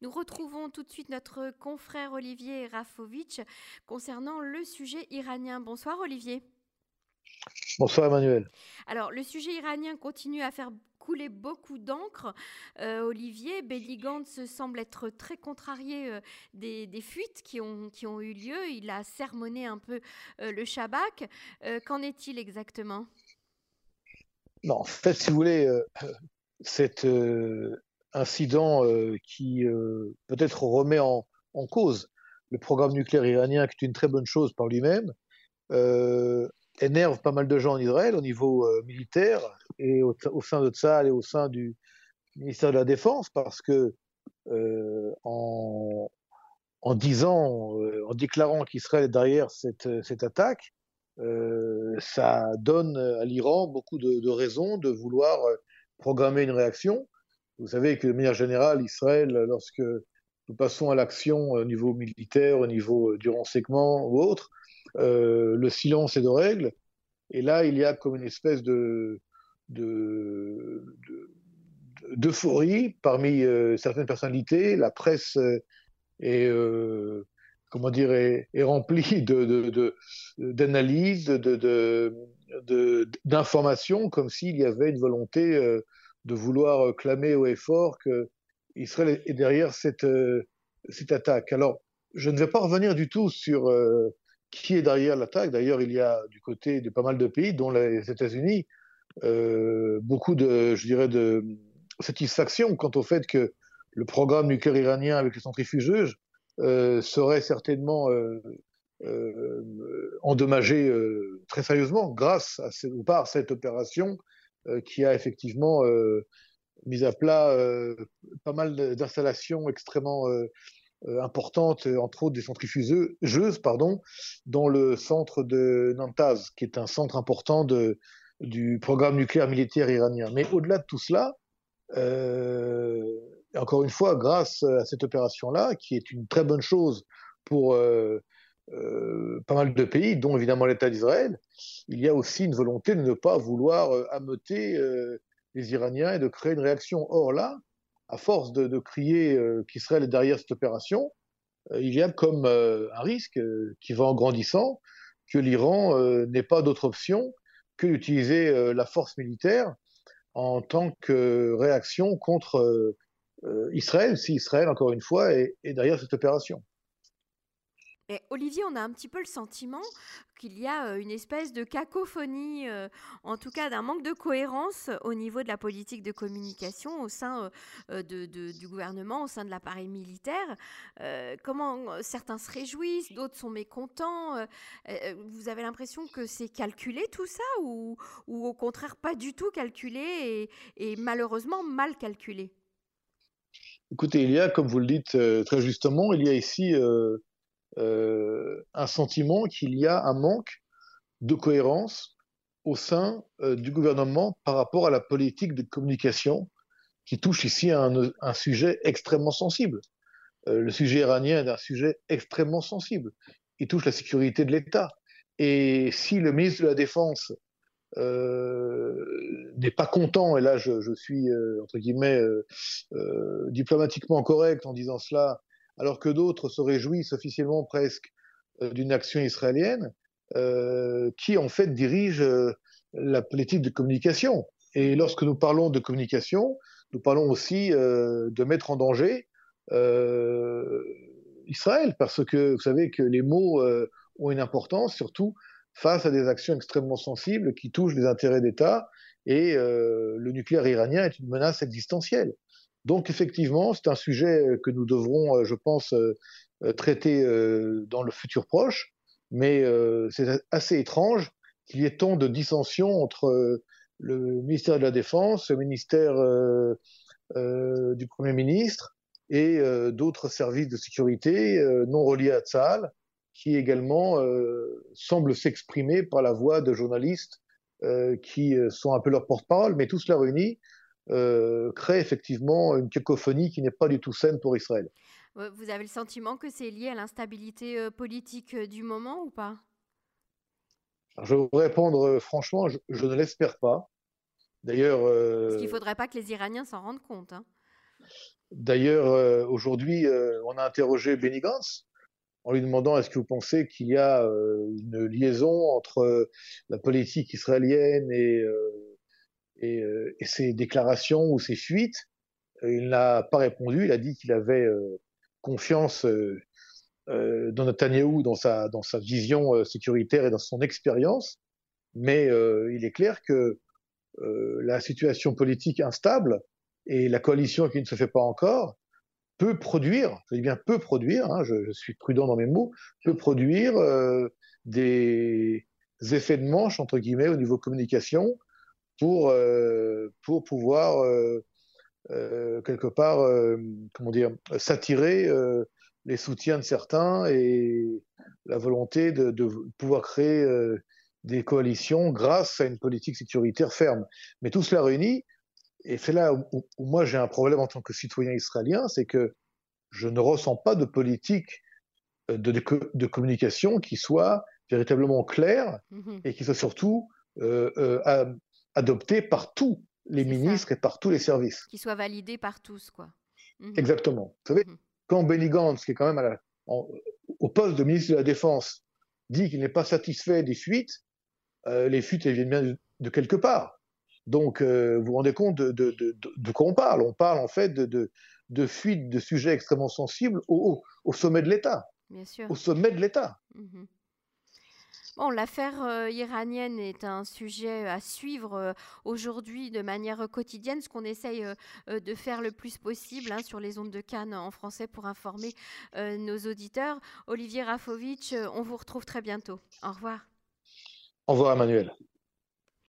Nous retrouvons tout de suite notre confrère Olivier Rafovitch concernant le sujet iranien. Bonsoir Olivier. Bonsoir Emmanuel. Alors le sujet iranien continue à faire couler beaucoup d'encre. Euh, Olivier, Benny se semble être très contrarié euh, des, fuites qui ont, qui ont eu lieu. Il a sermonné un peu euh, le Shabak. Qu'en est-il exactement? Non, en fait, si vous voulez, cet incident qui peut-être remet en, cause le programme nucléaire iranien, qui est une très bonne chose par lui-même, énerve pas mal de gens en Israël au niveau euh, militaire et au, sein de Tzal et au sein du ministère de la Défense parce que euh, en, disant, euh, en déclarant qu'Israël est derrière cette, cette attaque, ça donne à l'Iran beaucoup de, raisons de vouloir programmer une réaction. Vous savez que de manière générale, Israël, lorsque nous passons à l'action au niveau militaire, au niveau du renseignement ou autre, euh, le silence est de règle. Et là, il y a comme une espèce de, d'euphorie parmi euh, certaines personnalités. La presse euh, est, comment dire, est, remplie d'analyses, de, d'informations, comme s'il y avait une volonté de vouloir clamer haut et fort que Israël est derrière cette, cette attaque. Alors, je ne vais pas revenir du tout sur qui est derrière l'attaque. D'ailleurs, il y a du côté de pas mal de pays, dont les États-Unis, euh, beaucoup de, je dirais, de satisfaction quant au fait que le programme nucléaire iranien avec les centrifugeuses euh, serait certainement euh, endommagé très sérieusement grâce à, ou par cette opération qui a effectivement mis à plat pas mal d'installations extrêmement euh, importante, euh, entre autres des centrifugeuses, pardon, dans le centre de Nantaz, qui est un centre important du programme nucléaire militaire iranien. Mais au-delà de tout cela, euh, encore une fois, grâce à cette opération-là, qui est une très bonne chose pour euh, euh, pas mal de pays, dont évidemment l'État d'Israël, il y a aussi une volonté de ne pas vouloir ameuter les Iraniens et de créer une réaction. Or là, à force de, crier euh, qu'Israël est derrière cette opération, euh, il y a comme euh, un risque qui va en grandissant que l'Iran n'ait pas d'autre option que d'utiliser la force militaire en tant que réaction contre Israël, si Israël, encore une fois, est derrière cette opération. Olivier, on a un petit peu le sentiment qu'il y a une espèce de cacophonie, en tout cas d'un manque de cohérence au niveau de la politique de communication au sein du gouvernement, au sein de l'appareil militaire. comment certains se réjouissent, d'autres sont mécontents. vous avez l'impression que c'est calculé tout ça ou, au contraire pas du tout calculé et, malheureusement mal calculé? Écoutez, il y a, comme vous le dites très justement, il y a ici euh, un sentiment qu'il y a un manque de cohérence au sein euh, du gouvernement par rapport à la politique de communication qui touche ici à un, sujet extrêmement sensible. Euh, le sujet iranien est un sujet extrêmement sensible. Il touche la sécurité de l'État. Et si le ministre de la Défense n'est pas content, et là je suis entre guillemets diplomatiquement correct en disant cela, alors que d'autres se réjouissent officiellement presque euh, d'une action israélienne euh, qui en fait dirige euh, la politique de communication. Et lorsque nous parlons de communication, nous parlons aussi de mettre en danger Israël, parce que vous savez que les mots ont une importance, surtout face à des actions extrêmement sensibles qui touchent les intérêts d'État, et le nucléaire iranien est une menace existentielle. Donc effectivement, c'est un sujet euh, que nous devrons, euh, je pense, euh, traiter dans le futur proche, mais c'est assez étrange qu'il y ait tant de dissensions entre le ministère de la Défense, le ministère du Premier ministre et d'autres services de sécurité non reliés à Tsahal, qui également semblent s'exprimer par la voix de journalistes qui sont un peu leur porte-parole, mais tout cela réuni euh, crée effectivement une cacophonie qui n'est pas du tout saine pour Israël. Vous avez le sentiment que c'est lié à l'instabilité euh, politique euh, du moment ou pas? Je vais vous répondre franchement, je, ne l'espère pas. D'ailleurs. Parce qu'il ne faudrait pas que les Iraniens s'en rendent compte. Hein. D'ailleurs, aujourd'hui, on a interrogé Benny Gantz en lui demandant est-ce que vous pensez qu'il y a une liaison entre la politique israélienne et, et, et ses déclarations ou ses fuites. Il n'a pas répondu. Il a dit qu'il avait confiance euh, dans Netanyahou, dans sa, dans sa vision euh, sécuritaire et dans son expérience, mais euh, il est clair que la situation politique instable et la coalition qui ne se fait pas encore peut produire, je dis bien peut produire, hein, je, je, suis prudent dans mes mots, peut produire des effets de manche, entre guillemets, au niveau communication, pour, pour pouvoir, quelque part, comment dire, s'attirer les soutiens de certains et la volonté de, pouvoir créer euh, des coalitions grâce à une politique sécuritaire ferme. Mais tout cela réuni, et c'est là où, moi j'ai un problème en tant que citoyen israélien, c'est que je ne ressens pas de politique euh, de, de, communication qui soit véritablement claire mmh et qui soit surtout euh, adoptée par tous les ministres et par tous les services. Qui soit validée par tous, quoi. Mmh Exactement. Vous savez, mmh quand Benny Gantz, qui est quand même au poste de ministre de la Défense, dit qu'il n'est pas satisfait des fuites, euh, les fuites, elles viennent bien de, quelque part. Donc, euh, vous vous rendez compte de, quoi on parle On parle en fait de, fuites de sujets extrêmement sensibles au, sommet de l'État. Au sommet de l'État. Mmh l'affaire euh, iranienne est un sujet à suivre euh, aujourd'hui de manière quotidienne, ce qu'on essaye euh, de faire le plus possible hein, sur les ondes de Cannes en français pour informer nos auditeurs. Olivier Rafovitch, on vous retrouve très bientôt. Au revoir. Au revoir, Emmanuel.